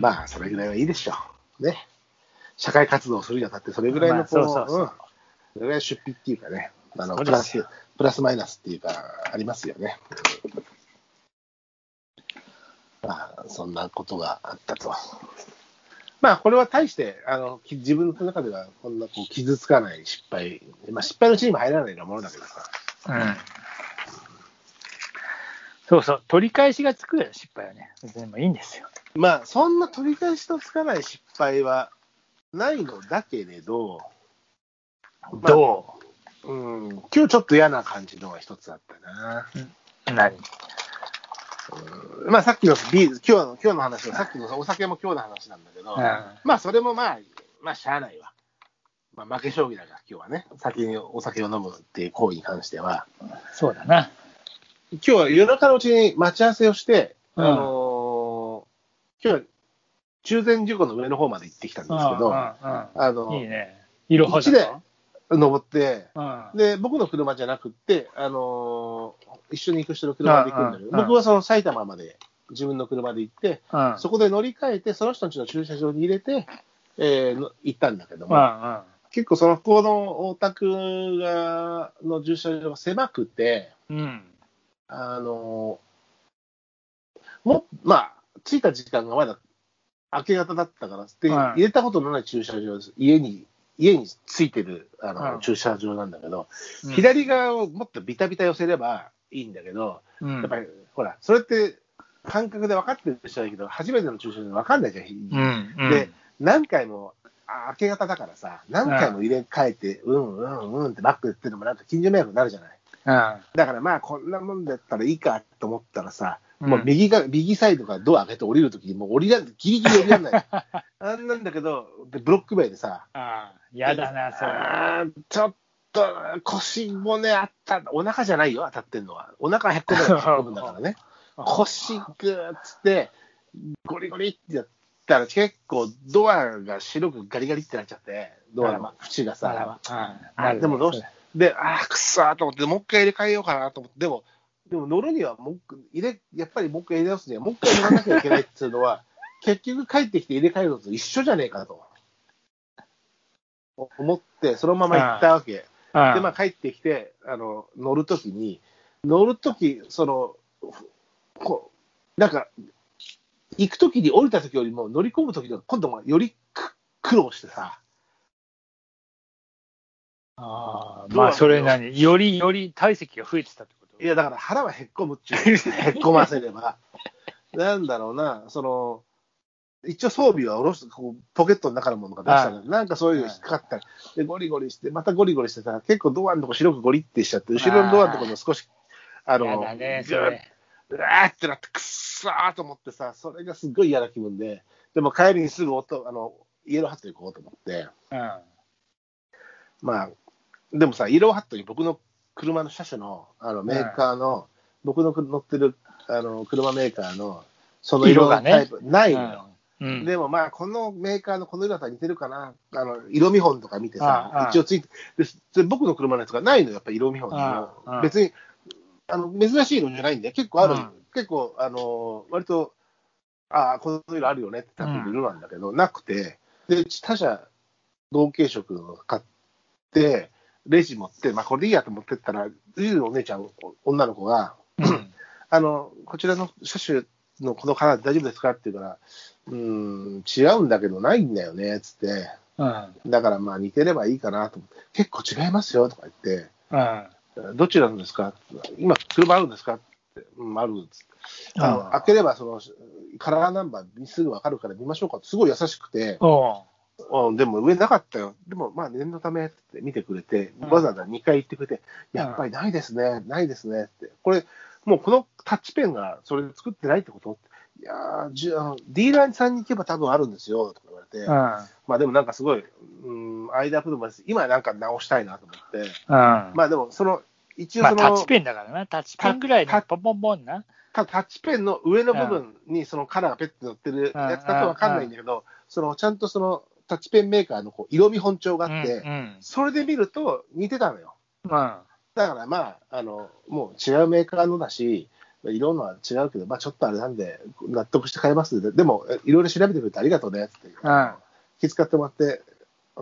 まあ、それぐらいはいいでしょう。ね。社会活動をするにあたって、それぐらいまあのこう、そうそうそううんそれぐらい出費っていうかね、あのプラスプラスマイナスっていうか、ありますよね。まあ、そんなことがあったと。まあ、これは大して、あの、き自分の中では、こんなこう傷つかない失敗、まあ、失敗のうちにも入らないようなものだけどさ。うん。そうそう、取り返しがつくよ、失敗はね。別にもういいんですよ。まあ、そんな取り返しのつかない失敗はないのだけれど、まあどう？ん、今日ちょっと嫌な感じのが一つあったな。う何？まあさっきのビール、今日の今日の話は、さっきのお酒も今日の話なんだけど、うんまあそれもまあ、まあしゃあないわ。まあ負け将棋だから今日はね、先にお酒を飲むっていう行為に関しては、そうだな。今日は夜中のうちに待ち合わせをして、うんあのー今日は中禅寺湖の上の方まで行ってきたんですけど、うんあうんのうんいいね。色は一で登って、うん。で、僕の車じゃなくって、あのー一緒に行く人の車で行くんだけど、僕はその埼玉まで自分の車で行って、うん。そこで乗り換えて、その人の家の駐車場に入れて、えーの行ったんだけども。結構そのこのお宅がの駐車場が狭くて、うん。あのーもまあ、着いた時間がまだ明け方だったから、でうん入れたことのない駐車場です。家に、家についてるあの、うん駐車場なんだけど、うん左側をもっとビタビタ寄せればいいんだけど、うんやっぱり、ほら、それって感覚で分かってる人はいいけど、初めての駐車場で分かんないじゃん。うん。うんで、何回も、あ明け方だからさ、何回も入れ替えて、うんうんうんってバックでってるのもなんか近所迷惑になるじゃない。うん。だからまあ、こんなもんだったらいいかと思ったらさ、うんもう右が、右サイドからドア開けて降りるときに、もう降りらん、ギリギリ降りらんない。あんなんだけど、でブロック塀でさ、ああ、やだな、それ。ちょっと腰骨あった、お腹じゃないよ、当たってんのは。お腹へっこむへっこむんだからね。腰グーっつって、ゴリゴリってやったら結構ドアが白くガリガリってなっちゃって、ドアの縁がさ。あでもどうしで、あーくっそーと思って、もう一回入れ替えようかなと思って、でも、でも乗るにはもう入れ、やっぱりもう一回入れ直すには、もう一回乗らなきゃいけないっていうのは、結局帰ってきて入れ替えるのと一緒じゃねえかと。思って、そのまま行ったわけ。で、まあ帰ってきて、あの、乗るときに、乗るとき、その、こう、なんか、行くときに降りたときよりも乗り込むときの今度もよりく苦労してさ、ああ、まあ、それ何？より、より体積が増えてたってこと？いや、だから腹はへっこむっちゅう。へっこませれば。なんだろうな、その、一応装備は下ろして、こうポケットの中のものが出したの。なんかそういうの引っかかったり、で、ゴリゴリして、またゴリゴリしてたら、結構ドアのとこ白くゴリってしちゃって、後ろのドアのところも少し、あの、ね、そぐーっれ。うわーってなって、くっそーと思ってさ、それがすっごい嫌な気分で、でも帰りにすぐ音、あの、イエローハット行こうと思って、うん。まあ、でもさ、イエローハットに僕の車の車種のあのメーカーの、僕の乗ってるあの車メーカーの、その色のタイプ、ないのよ。うん。でもまあ、このメーカーのこの色だったら似てるかな、あの色見本とか見てさ、ああ一応ついてでで、僕の車のやつがないのよ、やっぱ色見本あ。別にあの珍しい色じゃないんで、結構ある、うん。結構、あの割と、ああ、この色あるよねって多分色なんだけど、なくて、で、他社同系色を買って、レジ持って、まあ、これでいいやと思ってったら、ジルのお姉ちゃん、お女の子が、うん あの、こちらの車種のこのカラーで大丈夫ですかって言うから、うーん、違うんだけどないんだよね、つって。うん。だからまあ似てればいいかなと思って、結構違いますよとか言って、うん。どちらのですか？今、車あるんですか？って、うん、あるっつって。あのうん開ければその、カラーナンバーすぐ分かるから見ましょうかって、すごい優しくて、おううん、でも上なかったよ。でもまあ念のためって見てくれて、うんわざわざ2回言ってくれて、やっぱりないですね、ないですねって。これ、もうこのタッチペンがそれで作ってないってこと？いやーじゃあ、ディーラーさんに行けば多分あるんですよ、とか言われて。うん。まあでもなんかすごい、うん、間プロです。今なんか直したいなと思って。うん。ままあでも、その、一応あ、その、タッチペンだからな。タッチペンぐらいのタポンポンポンな。たタッチペンの上の部分にそのカラーがペッて乗ってるやつだとわかんないんだけど、そのちゃんとそのタッチペンメーカーのこう色見本帳があって、うん。それで見ると似てたのよ。うん。だからまあ、あの、もう違うメーカーのだし、色のは違うけど、まあちょっとあれなんで、納得して買えますで、でも、えいろいろ調べてくれてありがとうねって。うん。気遣ってもらって、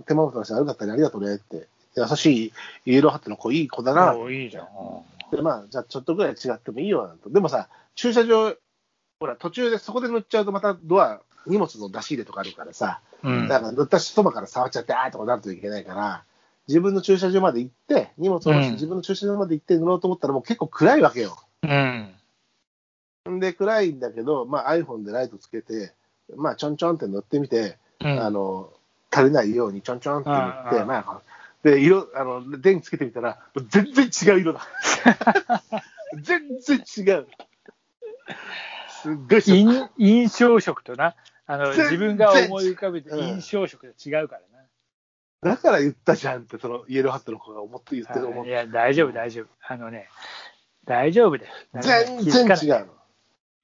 手間を取らせて悪かったね、ありがとうねって。優しいイエローハットの子、いい子だな。おいいじゃん。で、まあ、じゃあちょっとぐらい違ってもいいよなんと。でもさ、駐車場、ほら、途中でそこで乗っちゃうとまたドア、荷物の出し入れとかあるからさ、うん。だから乗ったそばから触っちゃって、あーとかなるといけないから、自分の駐車場まで行って、荷物をうん自分の駐車場まで行って乗ろうと思ったらもう結構暗いわけよ。うん。んで、暗いんだけど、まあ iPhone でライトつけて、まあちょんちょんって乗ってみて、うん。あの、垂れないようにちょんちょんって塗って、うんうんまあ、で、色、あの、電気つけてみたら、全然違う色だ。全然違う。すっごい印象色とな、あの、自分が思い浮かべてうん印象色と違うからな。だから言ったじゃんって、そのイエローハットの子が思って言ってる思って。いや、大丈夫、大丈夫。あのね、大丈夫だよ。全然違うの。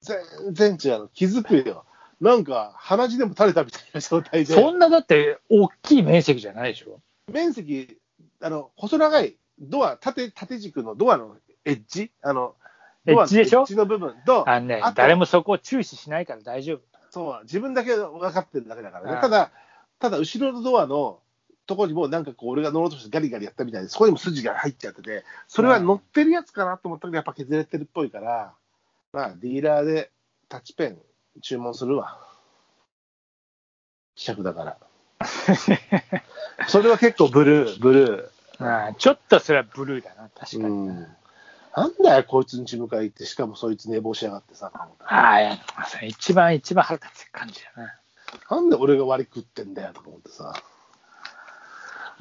全然違うの。気づくよ。なんか、鼻血でも垂れたみたいな状態で。そんなだって、大きい面積じゃないでしょ。面積、あの、細長いドア、縦、縦軸のドアのエッジ？あの、エッジでしょ？エッジの部分と、あのね誰もそこを注視しないから大丈夫。そう、自分だけ分かってるだけだからね。ただ、ただ、後ろのドアのところにも、なんかこう、俺が乗ろうとしてガリガリやったみたいで、そこにも筋が入っちゃってて、それは乗ってるやつかなと思ったけど、やっぱ削れてるっぽいから、まあ、ディーラーでタッチペン注文するわ。希釈だから。それは結構ブルー、ブルああちょっとそれはブルーだな、確ー。かに。うん。なんだよ、こいつん家迎え行って、しかもそいつ寝坊しやがってさ、ああ、いや、一番、一番腹立つ感じだな。なんで俺が割り食ってんだよとか思ってさ。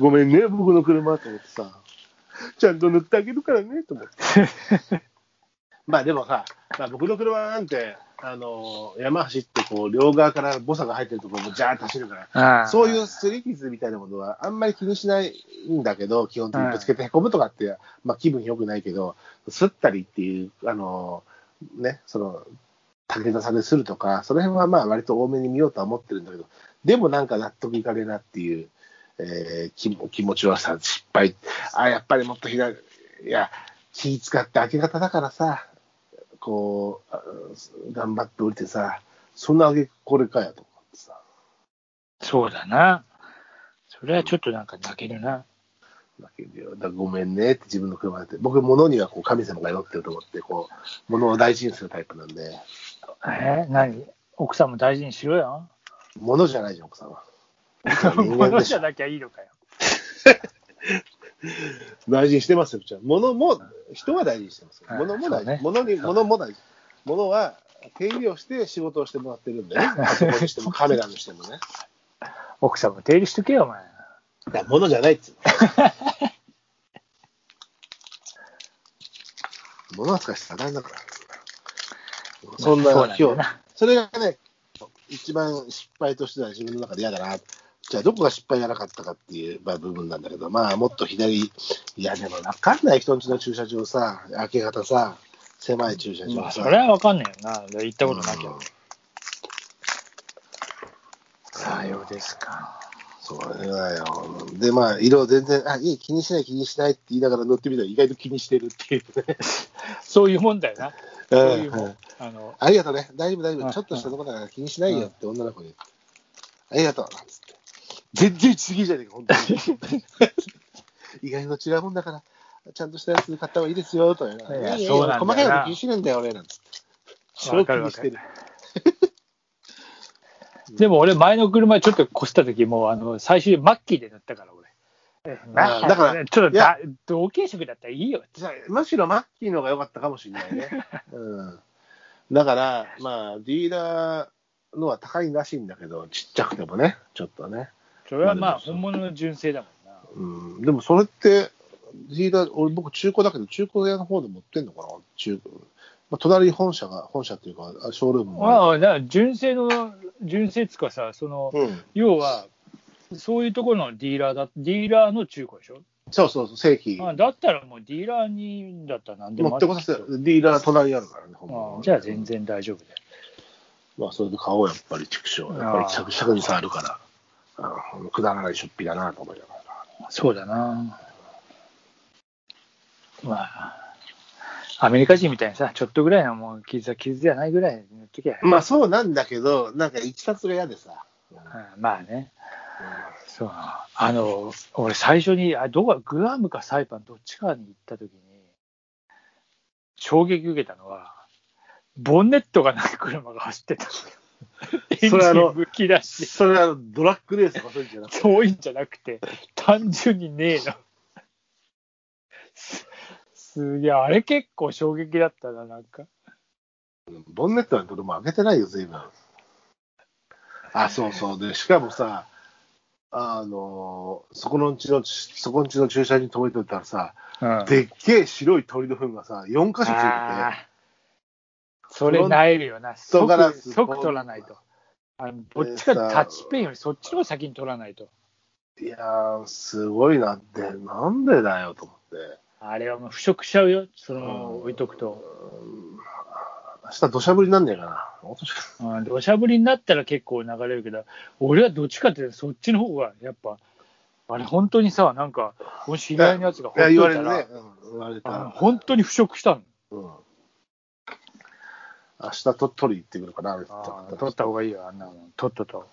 ごめんね、僕の車と思ってさ。ちゃんと塗ってあげるからね、と思って。まあでもさ、まあ、僕の車なんて、あの山走ってこう、両側からボサが入ってるところもジャーッと走るから、そういうすり傷みたいなものはあんまり気にしないんだけど、基本的にぶつけてへこむとかって、まあ気分良くないけど、すったりっていう、あのね、その、武田さんでするとか、その辺はまあ割と多めに見ようとは思ってるんだけど、でもなんか納得いかねえなっていう、えー気気持ち悪さ、失敗、あやっぱりもっと左、いや、気使って明け方だからさ、こう、あ頑張って降りてさ、そんなあげこれかやと思ってさ。そうだな。それはちょっとなんか泣けるな。だけどだからごめんねって自分の車で。僕、物にはこう神様が祈ってると思って、こう、物を大事にするタイプなんで、え？何？奥さんも大事にしろよ。物じゃないじゃん、奥さんは。物じゃなきゃいいのかよ。大事にしてますよ、じゃあ物も、人は大事にしてます物も大事。物に、物も大事。物は手入れをして仕事をしてもらってるんでね。にしてもカメラにしてもね。奥さんも手入れしとけよ、お前。だ物じゃないっつうの。物扱いしたらだから。そんな、今日それがね、一番失敗としては自分の中で嫌だな。じゃあ、どこが失敗がなかったかっていう、まあ、部分なんだけど、まあ、もっと左、いや、でも分かんない人んちの駐車場さ、明け方さ、狭い駐車まあ。それはわかんないよな。行ったことなきゃうん。さようですか。それだよ。で、まあ、色全然、あ、いい、気にしない、気にしないって言いながら乗ってみたら意外と気にしてるっていうね。そういうもんだよな。そういうもうんん。あの、ありがとうね。大丈夫、大丈夫。うんちょっとしたとこだから気にしないよって女の子に。ありがとう。なんつって。全然違いじゃねえか、本当に。意外と違うもんだから、ちゃんとしたやつ買った方がいいですよ、と。いいやいいそうなん細かいこと気にしてるんだよ、俺、なんつって。超気にしてる。でも俺、前の車ちょっと越した時も、あの、最終マッキーで乗ったから、俺。あだからちょっと同系色だったらいいよ。じゃあむしろマッキーの方が良かったかもしれないね。うん。だから、まあ、ディーラーのは高いらしいんだけど、ちっちゃくてもね、ちょっとね。それはまあ、本物の純正だもんな。うん、でもそれって、ディーラー、俺、僕、中古だけど、中古屋の方で持ってんのかな、中古。まあ、隣に本社が、本社っていうか、あショールームもあああ、だから純正の、純正っつうかさ、その、る。うん、要は、そういうところのディーラーだ、ディーラーの中古でしょ？そうそうそう、正規。あだったらもうディーラーに、だったら何でも持ってこさせて、ディーラー隣にあるからね、ほんまああじゃあ全。然大丈夫だよ。まあ、それで買おう、やっぱり、畜生。やっぱり、着着に触るから、ああくだらない出費だなと思いながら。そうだな。まあ、アメリカ人みたいにさ、ちょっとぐらいのもう傷は傷じゃないぐらいの時は、まあそうなんだけど、なんか一冊が嫌でさ。うんまあね。そうなあの、俺最初に、あどこかグアムかサイパンどっちかに行った時に、衝撃受けたのは、ボンネットがない車が走ってた。それあのンむき出し。それはドラッグレースとかそういうんじゃなくて。そういうんじゃなくて、単純にねえの。すすげえ、あれ結構衝撃だったな、なんか。ボンネットなんて俺も開けてないよ、随分。あ、そうそう。で、しかもさ、あのそこのうちの、そこのうちの駐車場に止めておいたらさ、うんでっけえ白い鳥の糞がさ、4箇所ついてて、それなえるよな。即ス即取らないと。あのどっちかタッチペンよりそっちの方が先に取らないと。いやー、すごいなって、なんでだよと思って。あれはもう腐食しちゃうよ。その置いとくと。明日土砂降りなんねえかな。土砂降りになったら結構流れるけど、俺はどっちかってそっちの方がやっぱ、あれ本当にさ、なんか、もし知り合いのやつがいや、ほっといたら。本当に腐食したの。日と取り行ってくるか取った方がいいよ、あんなもん。とっとと。